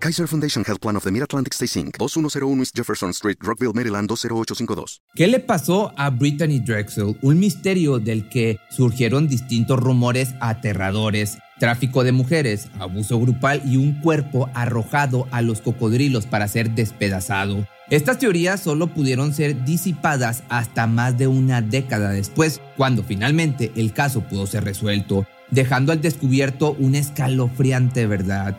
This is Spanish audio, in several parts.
Kaiser Foundation Health Plan of the Mid-Atlantic Stay Inc., 2101 East Jefferson Street, Rockville, Maryland 20852. ¿Qué le pasó a Brittany Drexel? Un misterio del que surgieron distintos rumores aterradores. Tráfico de mujeres, abuso grupal y un cuerpo arrojado a los cocodrilos para ser despedazado. Estas teorías solo pudieron ser disipadas hasta más de una década después, cuando finalmente el caso pudo ser resuelto, dejando al descubierto una escalofriante verdad.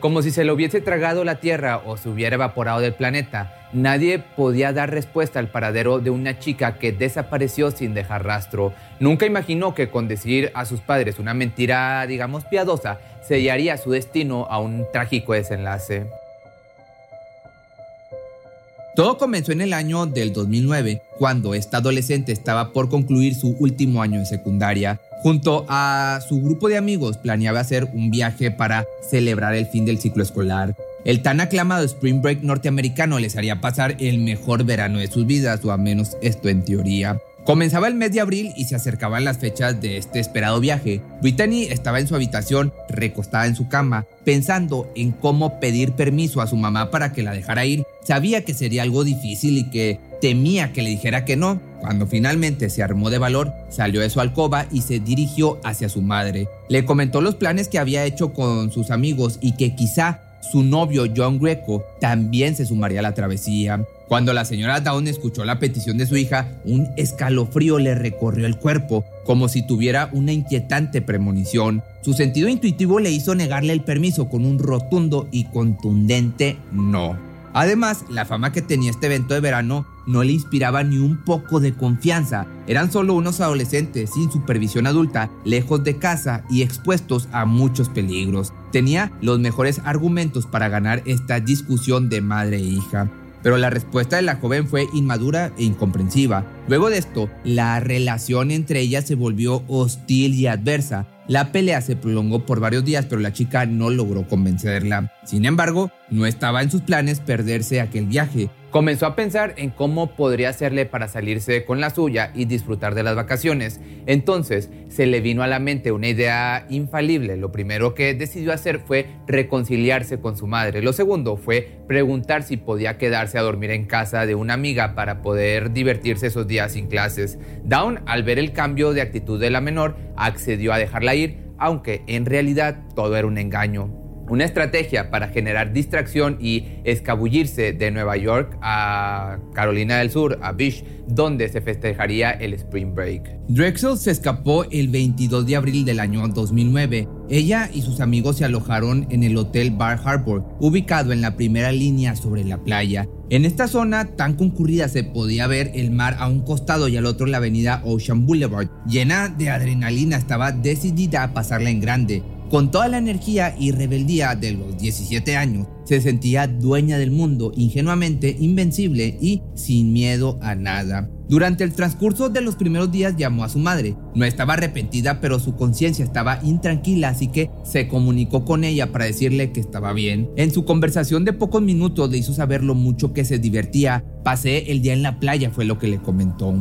Como si se lo hubiese tragado la Tierra o se hubiera evaporado del planeta, nadie podía dar respuesta al paradero de una chica que desapareció sin dejar rastro. Nunca imaginó que con decir a sus padres una mentira, digamos, piadosa, sellaría su destino a un trágico desenlace. Todo comenzó en el año del 2009, cuando esta adolescente estaba por concluir su último año en secundaria. Junto a su grupo de amigos planeaba hacer un viaje para celebrar el fin del ciclo escolar. El tan aclamado Spring Break norteamericano les haría pasar el mejor verano de sus vidas, o al menos esto en teoría. Comenzaba el mes de abril y se acercaban las fechas de este esperado viaje. Brittany estaba en su habitación, recostada en su cama, pensando en cómo pedir permiso a su mamá para que la dejara ir. Sabía que sería algo difícil y que temía que le dijera que no. Cuando finalmente se armó de valor, salió de su alcoba y se dirigió hacia su madre. Le comentó los planes que había hecho con sus amigos y que quizá su novio John Greco también se sumaría a la travesía. Cuando la señora Down escuchó la petición de su hija, un escalofrío le recorrió el cuerpo, como si tuviera una inquietante premonición. Su sentido intuitivo le hizo negarle el permiso con un rotundo y contundente no. Además, la fama que tenía este evento de verano no le inspiraba ni un poco de confianza. Eran solo unos adolescentes sin supervisión adulta, lejos de casa y expuestos a muchos peligros. Tenía los mejores argumentos para ganar esta discusión de madre e hija. Pero la respuesta de la joven fue inmadura e incomprensiva. Luego de esto, la relación entre ellas se volvió hostil y adversa. La pelea se prolongó por varios días, pero la chica no logró convencerla. Sin embargo, no estaba en sus planes perderse aquel viaje. Comenzó a pensar en cómo podría hacerle para salirse con la suya y disfrutar de las vacaciones. Entonces se le vino a la mente una idea infalible. Lo primero que decidió hacer fue reconciliarse con su madre. Lo segundo fue preguntar si podía quedarse a dormir en casa de una amiga para poder divertirse esos días sin clases. Down, al ver el cambio de actitud de la menor, accedió a dejarla ir, aunque en realidad todo era un engaño una estrategia para generar distracción y escabullirse de Nueva York a Carolina del Sur, a Beach, donde se festejaría el Spring Break. Drexel se escapó el 22 de abril del año 2009. Ella y sus amigos se alojaron en el Hotel Bar Harbor, ubicado en la primera línea sobre la playa. En esta zona tan concurrida se podía ver el mar a un costado y al otro la avenida Ocean Boulevard. Llena de adrenalina, estaba decidida a pasarla en grande. Con toda la energía y rebeldía de los 17 años, se sentía dueña del mundo, ingenuamente invencible y sin miedo a nada. Durante el transcurso de los primeros días llamó a su madre. No estaba arrepentida, pero su conciencia estaba intranquila, así que se comunicó con ella para decirle que estaba bien. En su conversación de pocos minutos le hizo saber lo mucho que se divertía. Pasé el día en la playa, fue lo que le comentó.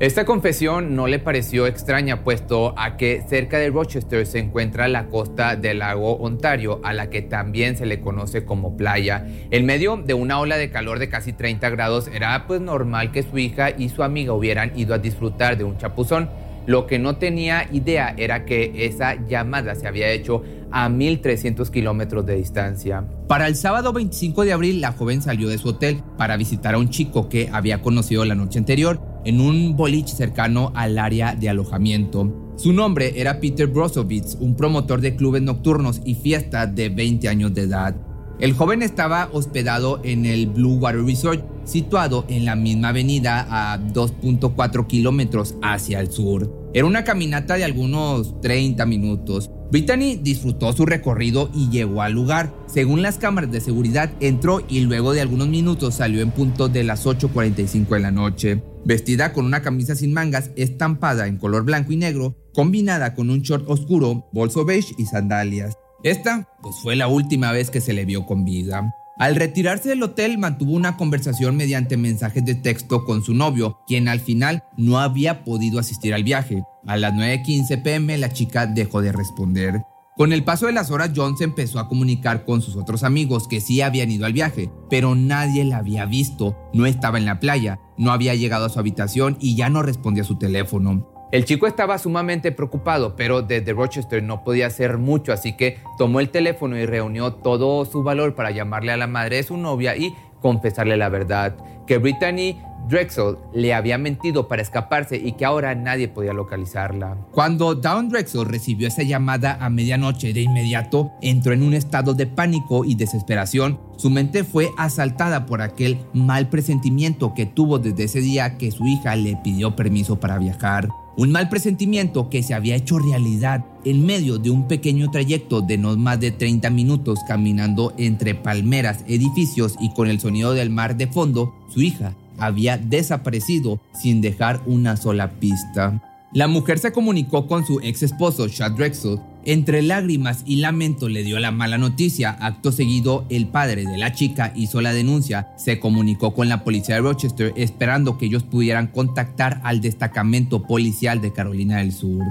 Esta confesión no le pareció extraña, puesto a que cerca de Rochester se encuentra la costa del lago Ontario, a la que también se le conoce como playa. En medio de una ola de calor de casi 30 grados, era pues normal que su hija y su amiga hubieran ido a disfrutar de un chapuzón. Lo que no tenía idea era que esa llamada se había hecho a 1.300 kilómetros de distancia. Para el sábado 25 de abril, la joven salió de su hotel para visitar a un chico que había conocido la noche anterior en un boliche cercano al área de alojamiento. Su nombre era Peter Brosovitz, un promotor de clubes nocturnos y fiestas de 20 años de edad. El joven estaba hospedado en el Blue Water Resort, situado en la misma avenida a 2.4 kilómetros hacia el sur. Era una caminata de algunos 30 minutos. Brittany disfrutó su recorrido y llegó al lugar. Según las cámaras de seguridad, entró y luego de algunos minutos salió en punto de las 8.45 de la noche. Vestida con una camisa sin mangas estampada en color blanco y negro, combinada con un short oscuro, bolso beige y sandalias. Esta, pues fue la última vez que se le vio con vida. Al retirarse del hotel mantuvo una conversación mediante mensajes de texto con su novio, quien al final no había podido asistir al viaje. A las 9.15 pm la chica dejó de responder. Con el paso de las horas, John se empezó a comunicar con sus otros amigos que sí habían ido al viaje, pero nadie la había visto, no estaba en la playa, no había llegado a su habitación y ya no respondía a su teléfono. El chico estaba sumamente preocupado, pero desde Rochester no podía hacer mucho, así que tomó el teléfono y reunió todo su valor para llamarle a la madre de su novia y confesarle la verdad, que Brittany Drexel le había mentido para escaparse y que ahora nadie podía localizarla. Cuando Dawn Drexel recibió esa llamada a medianoche, de inmediato entró en un estado de pánico y desesperación. Su mente fue asaltada por aquel mal presentimiento que tuvo desde ese día que su hija le pidió permiso para viajar. Un mal presentimiento que se había hecho realidad en medio de un pequeño trayecto de no más de 30 minutos caminando entre palmeras, edificios y con el sonido del mar de fondo, su hija había desaparecido sin dejar una sola pista. La mujer se comunicó con su ex esposo, Chad Drexel. Entre lágrimas y lamento le dio la mala noticia. Acto seguido, el padre de la chica hizo la denuncia. Se comunicó con la policía de Rochester esperando que ellos pudieran contactar al destacamento policial de Carolina del Sur.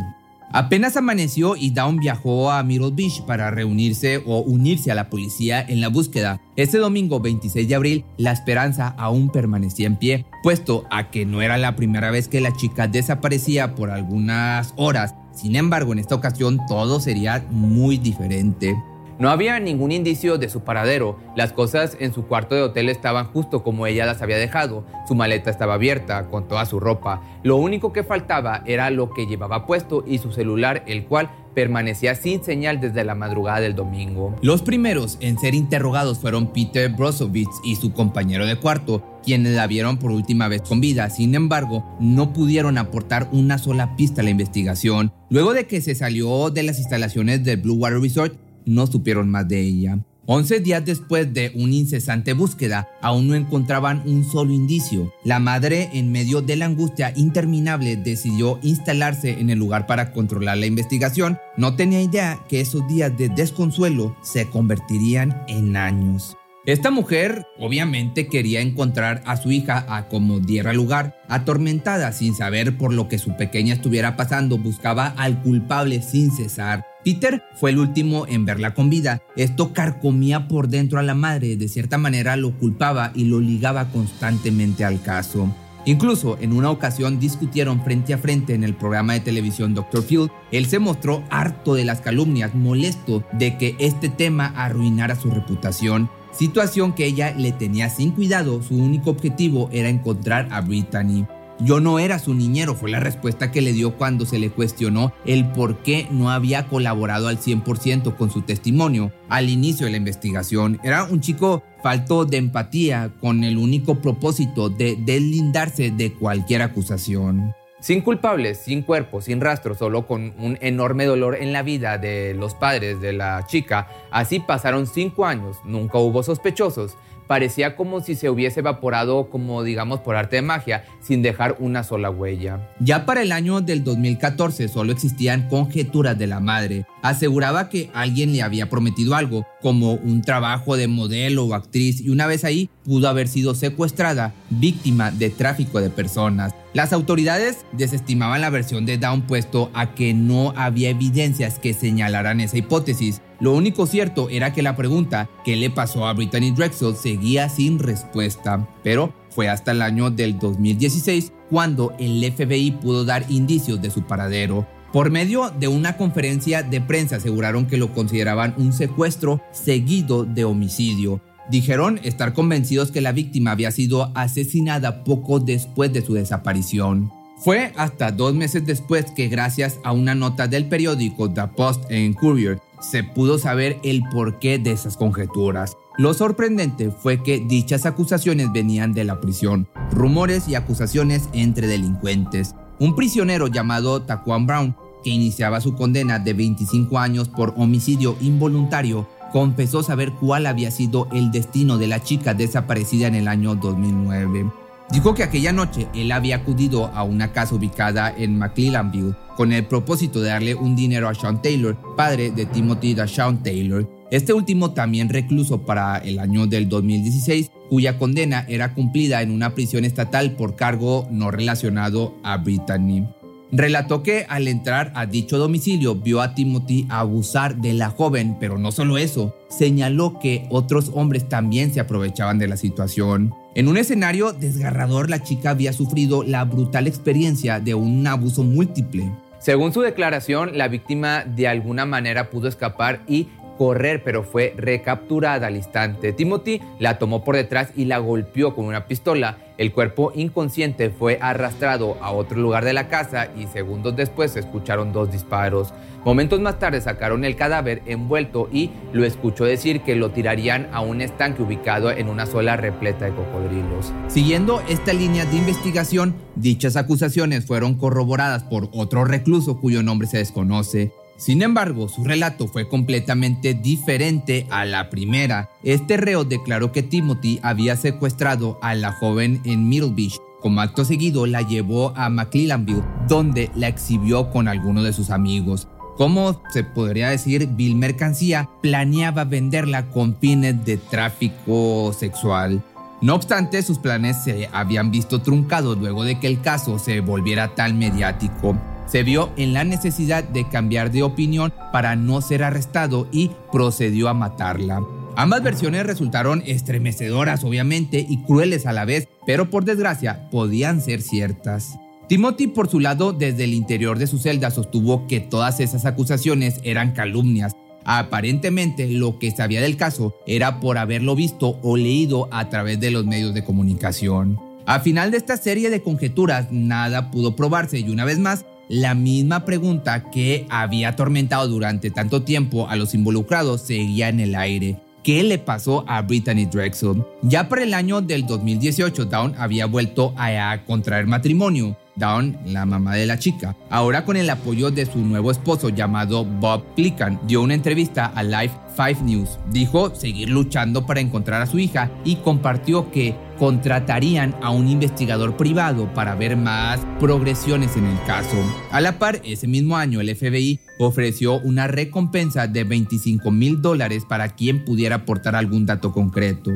Apenas amaneció y Down viajó a Middle Beach para reunirse o unirse a la policía en la búsqueda. Ese domingo 26 de abril, la esperanza aún permanecía en pie, puesto a que no era la primera vez que la chica desaparecía por algunas horas. Sin embargo, en esta ocasión todo sería muy diferente. No había ningún indicio de su paradero. Las cosas en su cuarto de hotel estaban justo como ella las había dejado. Su maleta estaba abierta con toda su ropa. Lo único que faltaba era lo que llevaba puesto y su celular, el cual permanecía sin señal desde la madrugada del domingo. Los primeros en ser interrogados fueron Peter Brosovitz y su compañero de cuarto, quienes la vieron por última vez con vida. Sin embargo, no pudieron aportar una sola pista a la investigación. Luego de que se salió de las instalaciones del Blue Water Resort, no supieron más de ella. Once días después de una incesante búsqueda, aún no encontraban un solo indicio. La madre, en medio de la angustia interminable, decidió instalarse en el lugar para controlar la investigación. No tenía idea que esos días de desconsuelo se convertirían en años. Esta mujer obviamente quería encontrar a su hija a como diera lugar. Atormentada sin saber por lo que su pequeña estuviera pasando, buscaba al culpable sin cesar. Peter fue el último en verla con vida. Esto carcomía por dentro a la madre, de cierta manera lo culpaba y lo ligaba constantemente al caso. Incluso en una ocasión discutieron frente a frente en el programa de televisión Dr. Field. Él se mostró harto de las calumnias, molesto de que este tema arruinara su reputación situación que ella le tenía sin cuidado, su único objetivo era encontrar a Brittany. Yo no era su niñero, fue la respuesta que le dio cuando se le cuestionó el por qué no había colaborado al 100% con su testimonio al inicio de la investigación. Era un chico falto de empatía con el único propósito de deslindarse de cualquier acusación. Sin culpables, sin cuerpo, sin rastro, solo con un enorme dolor en la vida de los padres de la chica, así pasaron cinco años, nunca hubo sospechosos, parecía como si se hubiese evaporado como digamos por arte de magia, sin dejar una sola huella. Ya para el año del 2014 solo existían conjeturas de la madre. Aseguraba que alguien le había prometido algo, como un trabajo de modelo o actriz, y una vez ahí pudo haber sido secuestrada, víctima de tráfico de personas. Las autoridades desestimaban la versión de Down puesto a que no había evidencias que señalaran esa hipótesis. Lo único cierto era que la pregunta ¿qué le pasó a Brittany Drexel? seguía sin respuesta, pero fue hasta el año del 2016 cuando el FBI pudo dar indicios de su paradero. Por medio de una conferencia de prensa aseguraron que lo consideraban un secuestro seguido de homicidio. Dijeron estar convencidos que la víctima había sido asesinada poco después de su desaparición. Fue hasta dos meses después que gracias a una nota del periódico The Post en Courier se pudo saber el porqué de esas conjeturas. Lo sorprendente fue que dichas acusaciones venían de la prisión, rumores y acusaciones entre delincuentes. Un prisionero llamado Taquan Brown que iniciaba su condena de 25 años por homicidio involuntario, confesó saber cuál había sido el destino de la chica desaparecida en el año 2009. Dijo que aquella noche él había acudido a una casa ubicada en McClellanville con el propósito de darle un dinero a Sean Taylor, padre de Timothy Sean Taylor. Este último también recluso para el año del 2016, cuya condena era cumplida en una prisión estatal por cargo no relacionado a Brittany. Relató que al entrar a dicho domicilio vio a Timothy abusar de la joven, pero no solo eso, señaló que otros hombres también se aprovechaban de la situación. En un escenario desgarrador, la chica había sufrido la brutal experiencia de un abuso múltiple. Según su declaración, la víctima de alguna manera pudo escapar y correr, pero fue recapturada al instante. Timothy la tomó por detrás y la golpeó con una pistola. El cuerpo inconsciente fue arrastrado a otro lugar de la casa y segundos después se escucharon dos disparos. Momentos más tarde sacaron el cadáver envuelto y lo escuchó decir que lo tirarían a un estanque ubicado en una sola repleta de cocodrilos. Siguiendo esta línea de investigación, dichas acusaciones fueron corroboradas por otro recluso cuyo nombre se desconoce. Sin embargo, su relato fue completamente diferente a la primera. Este reo declaró que Timothy había secuestrado a la joven en Middle Beach. Como acto seguido, la llevó a McClellanville, donde la exhibió con algunos de sus amigos. Como se podría decir, Bill Mercancía planeaba venderla con fines de tráfico sexual. No obstante, sus planes se habían visto truncados luego de que el caso se volviera tan mediático se vio en la necesidad de cambiar de opinión para no ser arrestado y procedió a matarla. Ambas versiones resultaron estremecedoras obviamente y crueles a la vez, pero por desgracia podían ser ciertas. Timothy por su lado desde el interior de su celda sostuvo que todas esas acusaciones eran calumnias. Aparentemente lo que sabía del caso era por haberlo visto o leído a través de los medios de comunicación. A final de esta serie de conjeturas nada pudo probarse y una vez más la misma pregunta que había atormentado durante tanto tiempo a los involucrados seguía en el aire. ¿Qué le pasó a Brittany Drexel? Ya para el año del 2018, Dawn había vuelto a contraer matrimonio. Dawn, la mamá de la chica, ahora con el apoyo de su nuevo esposo llamado Bob Clickan, dio una entrevista a Live 5 News. Dijo seguir luchando para encontrar a su hija y compartió que contratarían a un investigador privado para ver más progresiones en el caso. A la par, ese mismo año el FBI ofreció una recompensa de 25 mil dólares para quien pudiera aportar algún dato concreto.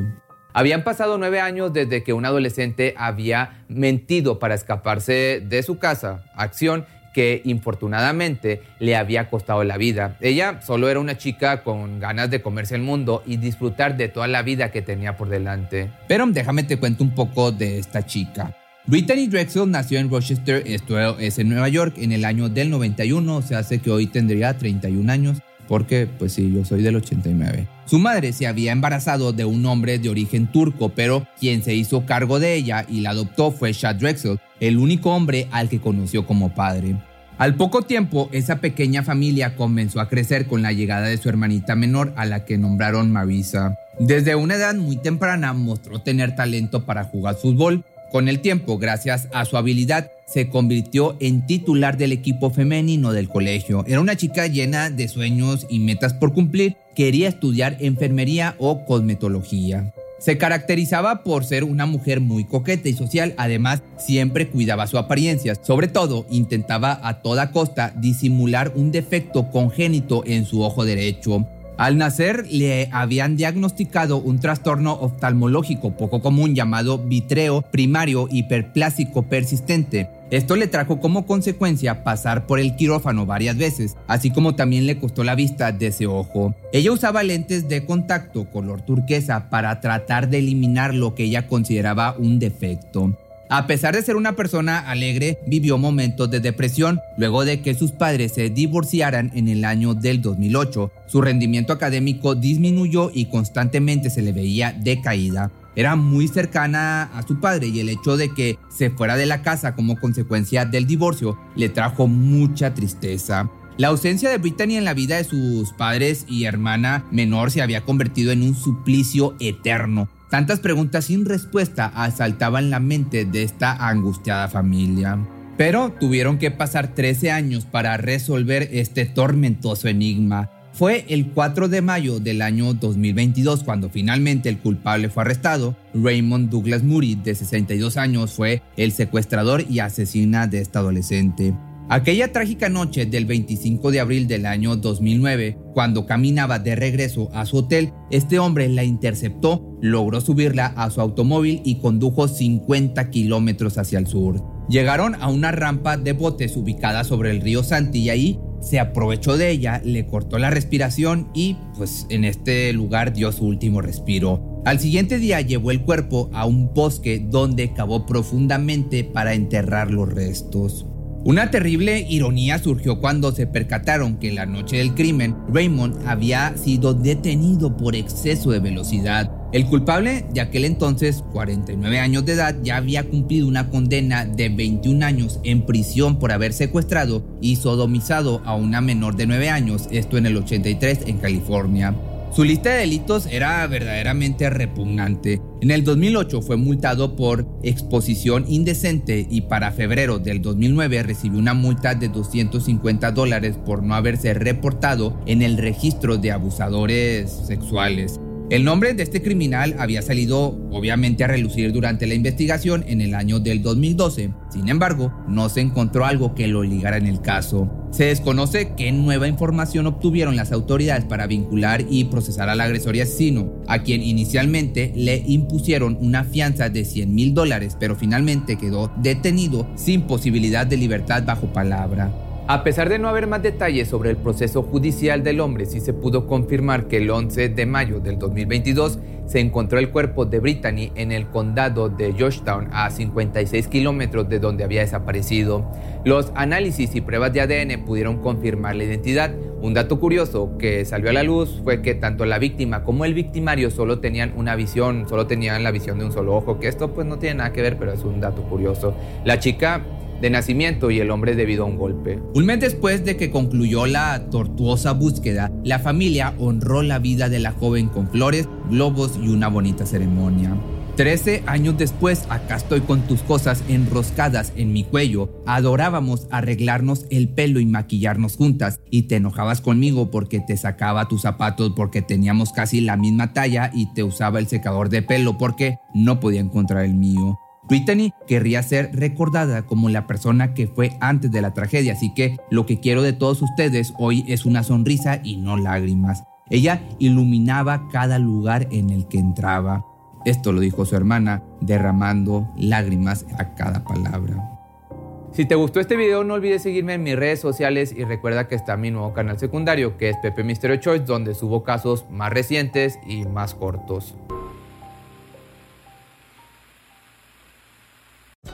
Habían pasado nueve años desde que un adolescente había mentido para escaparse de su casa, acción que infortunadamente le había costado la vida. Ella solo era una chica con ganas de comerse el mundo y disfrutar de toda la vida que tenía por delante. Pero déjame te cuento un poco de esta chica. Brittany Drexel nació en Rochester, es en Nueva York, en el año del 91, se hace que hoy tendría 31 años, porque pues sí, yo soy del 89. Su madre se había embarazado de un hombre de origen turco, pero quien se hizo cargo de ella y la adoptó fue Chad Drexel, el único hombre al que conoció como padre. Al poco tiempo, esa pequeña familia comenzó a crecer con la llegada de su hermanita menor a la que nombraron Marisa. Desde una edad muy temprana mostró tener talento para jugar fútbol. Con el tiempo, gracias a su habilidad, se convirtió en titular del equipo femenino del colegio. Era una chica llena de sueños y metas por cumplir. Quería estudiar enfermería o cosmetología. Se caracterizaba por ser una mujer muy coqueta y social, además siempre cuidaba su apariencia, sobre todo intentaba a toda costa disimular un defecto congénito en su ojo derecho. Al nacer le habían diagnosticado un trastorno oftalmológico poco común llamado vitreo primario hiperplásico persistente. Esto le trajo como consecuencia pasar por el quirófano varias veces, así como también le costó la vista de ese ojo. Ella usaba lentes de contacto color turquesa para tratar de eliminar lo que ella consideraba un defecto. A pesar de ser una persona alegre, vivió momentos de depresión luego de que sus padres se divorciaran en el año del 2008. Su rendimiento académico disminuyó y constantemente se le veía decaída. Era muy cercana a su padre y el hecho de que se fuera de la casa como consecuencia del divorcio le trajo mucha tristeza. La ausencia de Brittany en la vida de sus padres y hermana menor se había convertido en un suplicio eterno. Tantas preguntas sin respuesta asaltaban la mente de esta angustiada familia. Pero tuvieron que pasar 13 años para resolver este tormentoso enigma. Fue el 4 de mayo del año 2022 cuando finalmente el culpable fue arrestado. Raymond Douglas Murray, de 62 años, fue el secuestrador y asesina de esta adolescente. Aquella trágica noche del 25 de abril del año 2009, cuando caminaba de regreso a su hotel, este hombre la interceptó, logró subirla a su automóvil y condujo 50 kilómetros hacia el sur. Llegaron a una rampa de botes ubicada sobre el río Santi y ahí se aprovechó de ella, le cortó la respiración y pues en este lugar dio su último respiro. Al siguiente día llevó el cuerpo a un bosque donde cavó profundamente para enterrar los restos. Una terrible ironía surgió cuando se percataron que la noche del crimen, Raymond había sido detenido por exceso de velocidad. El culpable de aquel entonces, 49 años de edad, ya había cumplido una condena de 21 años en prisión por haber secuestrado y sodomizado a una menor de 9 años, esto en el 83 en California. Su lista de delitos era verdaderamente repugnante. En el 2008 fue multado por exposición indecente y para febrero del 2009 recibió una multa de 250 dólares por no haberse reportado en el registro de abusadores sexuales. El nombre de este criminal había salido obviamente a relucir durante la investigación en el año del 2012. Sin embargo, no se encontró algo que lo ligara en el caso. Se desconoce qué nueva información obtuvieron las autoridades para vincular y procesar al agresor y asesino, a quien inicialmente le impusieron una fianza de 100 mil dólares, pero finalmente quedó detenido sin posibilidad de libertad bajo palabra. A pesar de no haber más detalles sobre el proceso judicial del hombre, sí se pudo confirmar que el 11 de mayo del 2022 se encontró el cuerpo de Brittany en el condado de Georgetown, a 56 kilómetros de donde había desaparecido. Los análisis y pruebas de ADN pudieron confirmar la identidad. Un dato curioso que salió a la luz fue que tanto la víctima como el victimario solo tenían una visión, solo tenían la visión de un solo ojo, que esto pues no tiene nada que ver, pero es un dato curioso. La chica de nacimiento y el hombre debido a un golpe. Un mes después de que concluyó la tortuosa búsqueda, la familia honró la vida de la joven con flores, globos y una bonita ceremonia. Trece años después, acá estoy con tus cosas enroscadas en mi cuello. Adorábamos arreglarnos el pelo y maquillarnos juntas. Y te enojabas conmigo porque te sacaba tus zapatos porque teníamos casi la misma talla y te usaba el secador de pelo porque no podía encontrar el mío. Brittany querría ser recordada como la persona que fue antes de la tragedia, así que lo que quiero de todos ustedes hoy es una sonrisa y no lágrimas. Ella iluminaba cada lugar en el que entraba. Esto lo dijo su hermana, derramando lágrimas a cada palabra. Si te gustó este video no olvides seguirme en mis redes sociales y recuerda que está mi nuevo canal secundario que es Pepe Misterio Choice donde subo casos más recientes y más cortos.